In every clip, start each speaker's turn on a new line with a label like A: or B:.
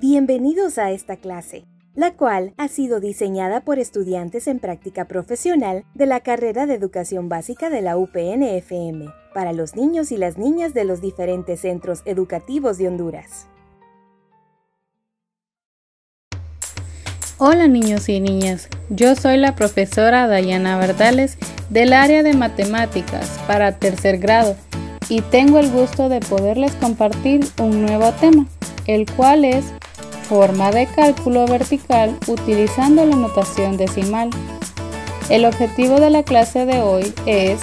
A: Bienvenidos a esta clase, la cual ha sido diseñada por estudiantes en práctica profesional de la carrera de Educación Básica de la UPN-FM, para los niños y las niñas de los diferentes centros educativos de Honduras.
B: Hola niños y niñas, yo soy la profesora Dayana Verdales del área de matemáticas para tercer grado y tengo el gusto de poderles compartir un nuevo tema, el cual es forma de cálculo vertical utilizando la notación decimal. El objetivo de la clase de hoy es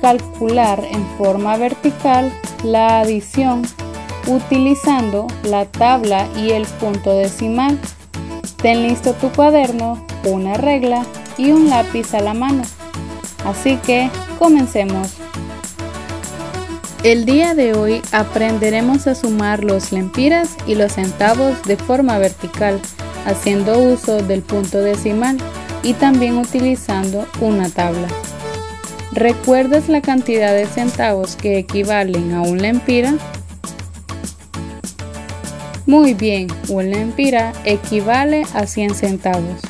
B: calcular en forma vertical la adición utilizando la tabla y el punto decimal. Ten listo tu cuaderno, una regla y un lápiz a la mano. Así que comencemos. El día de hoy aprenderemos a sumar los lempiras y los centavos de forma vertical, haciendo uso del punto decimal y también utilizando una tabla. ¿Recuerdas la cantidad de centavos que equivalen a un lempira? Muy bien, un lempira equivale a 100 centavos.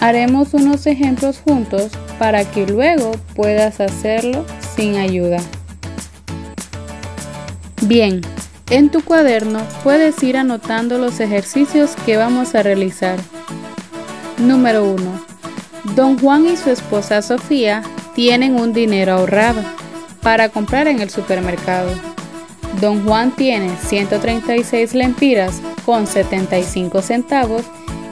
B: Haremos unos ejemplos juntos para que luego puedas hacerlo sin ayuda. Bien, en tu cuaderno puedes ir anotando los ejercicios que vamos a realizar. Número 1. Don Juan y su esposa Sofía tienen un dinero ahorrado para comprar en el supermercado. Don Juan tiene 136 lempiras con 75 centavos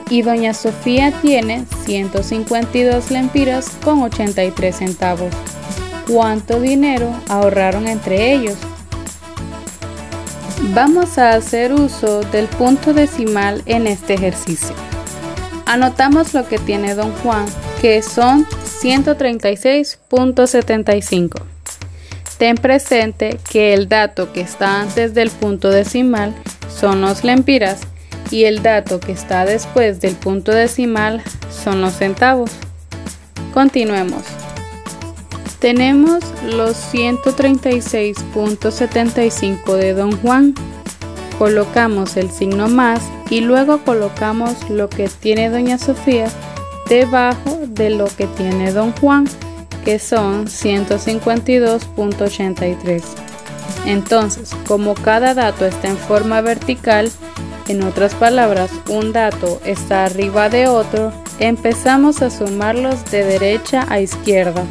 B: y doña Sofía tiene 152 lempiras con 83 centavos. ¿Cuánto dinero ahorraron entre ellos? Vamos a hacer uso del punto decimal en este ejercicio. Anotamos lo que tiene don Juan, que son 136.75. Ten presente que el dato que está antes del punto decimal son los lempiras y el dato que está después del punto decimal son los centavos. Continuemos. Tenemos los 136.75 de Don Juan. Colocamos el signo más y luego colocamos lo que tiene Doña Sofía debajo de lo que tiene Don Juan, que son 152.83. Entonces, como cada dato está en forma vertical, en otras palabras, un dato está arriba de otro, empezamos a sumarlos de derecha a izquierda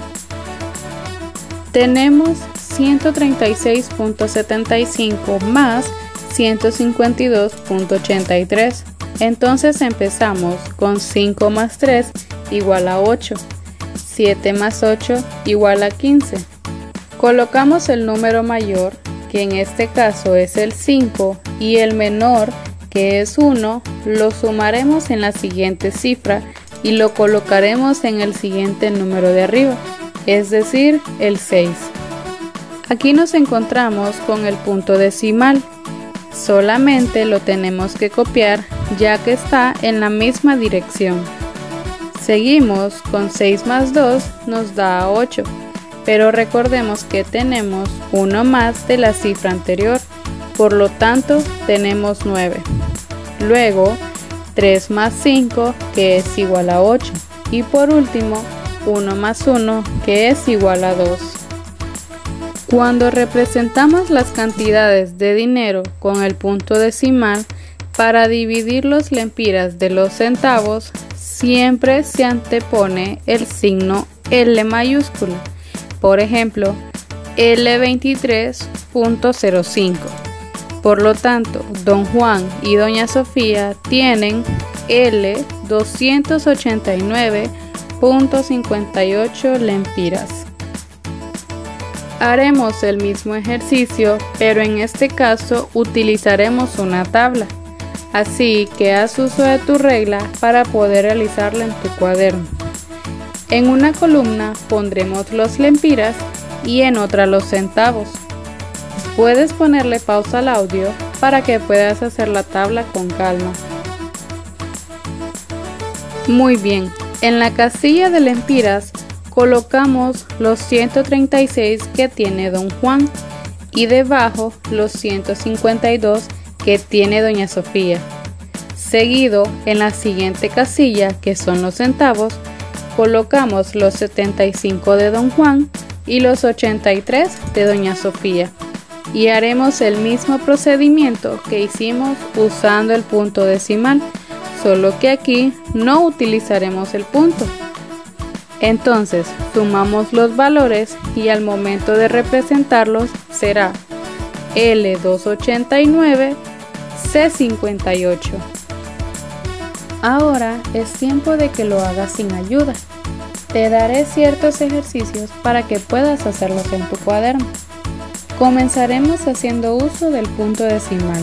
B: tenemos 136.75 más 152.83. Entonces empezamos con 5 más 3 igual a 8. 7 más 8 igual a 15. Colocamos el número mayor, que en este caso es el 5, y el menor, que es 1, lo sumaremos en la siguiente cifra y lo colocaremos en el siguiente número de arriba es decir, el 6. Aquí nos encontramos con el punto decimal. Solamente lo tenemos que copiar ya que está en la misma dirección. Seguimos con 6 más 2 nos da 8, pero recordemos que tenemos uno más de la cifra anterior, por lo tanto tenemos 9. Luego 3 más 5 que es igual a 8 y por último 1 más 1, que es igual a 2. Cuando representamos las cantidades de dinero con el punto decimal, para dividir los lempiras de los centavos, siempre se antepone el signo L mayúscula. Por ejemplo, L23.05. Por lo tanto, don Juan y doña Sofía tienen L289 .58 lempiras. Haremos el mismo ejercicio, pero en este caso utilizaremos una tabla. Así que haz uso de tu regla para poder realizarla en tu cuaderno. En una columna pondremos los lempiras y en otra los centavos. Puedes ponerle pausa al audio para que puedas hacer la tabla con calma. Muy bien, en la casilla de lempiras colocamos los 136 que tiene don Juan y debajo los 152 que tiene doña Sofía. Seguido, en la siguiente casilla, que son los centavos, colocamos los 75 de Don Juan y los 83 de Doña Sofía. Y haremos el mismo procedimiento que hicimos usando el punto decimal, solo que aquí no utilizaremos el punto. Entonces, sumamos los valores y al momento de representarlos será L289, C58. Ahora es tiempo de que lo hagas sin ayuda. Te daré ciertos ejercicios para que puedas hacerlos en tu cuaderno. Comenzaremos haciendo uso del punto decimal.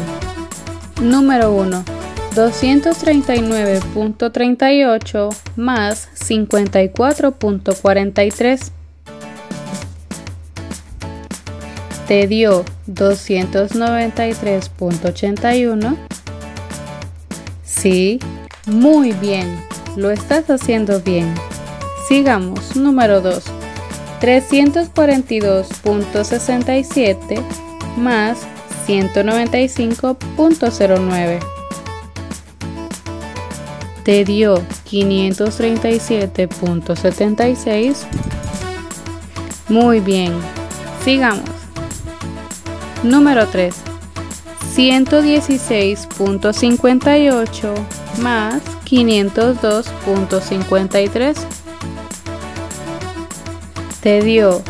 B: Número 1. 239.38 más 54.43 te dio 293.81. Sí, muy bien, lo estás haciendo bien. Sigamos, número 2. 342.67 más 195.09 te dio 537.76. Muy bien, sigamos. Número 3. 116.58 más 502.53 te dio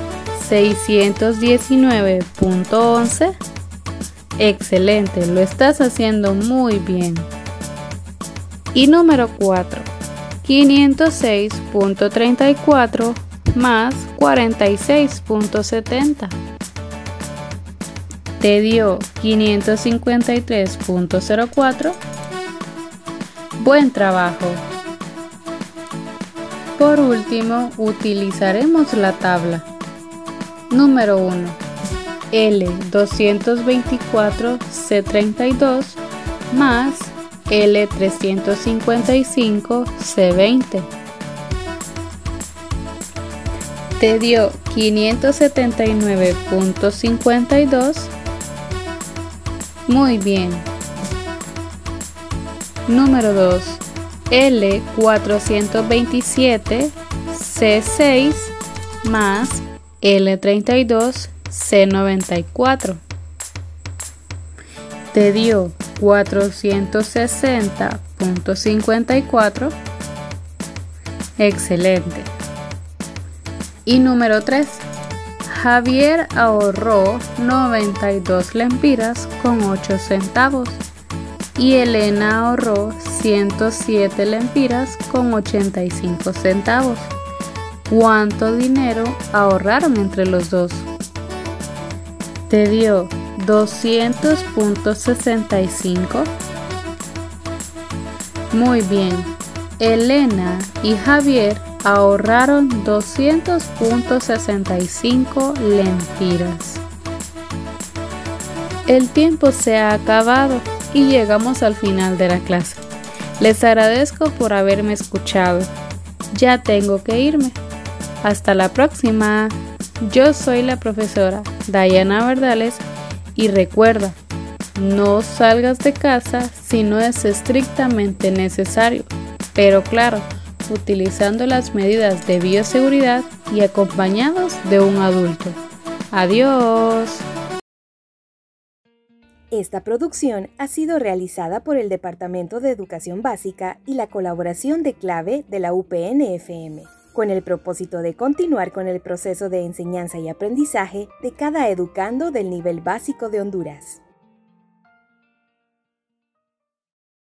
B: 619.11. Excelente, lo estás haciendo muy bien. Y número 4, 506.34 más 46.70. Te dio 553.04. Buen trabajo. Por último, utilizaremos la tabla. Número 1. L224 C32 más L355 C20. Te dio 579.52. Muy bien. Número 2. L427 C6 más L32 C94. Te dio 460.54. Excelente. Y número 3. Javier ahorró 92 lempiras con 8 centavos y Elena ahorró 107 lempiras con 85 centavos. ¿Cuánto dinero ahorraron entre los dos? Te dio 200.65. Muy bien. Elena y Javier ahorraron 200.65 lempiras. El tiempo se ha acabado y llegamos al final de la clase. Les agradezco por haberme escuchado. Ya tengo que irme. Hasta la próxima. Yo soy la profesora Diana Verdales y recuerda, no salgas de casa si no es estrictamente necesario, pero claro, utilizando las medidas de bioseguridad y acompañados de un adulto. Adiós.
A: Esta producción ha sido realizada por el Departamento de Educación Básica y la colaboración de clave de la UPN-FM con el propósito de continuar con el proceso de enseñanza y aprendizaje de cada educando del nivel básico de Honduras.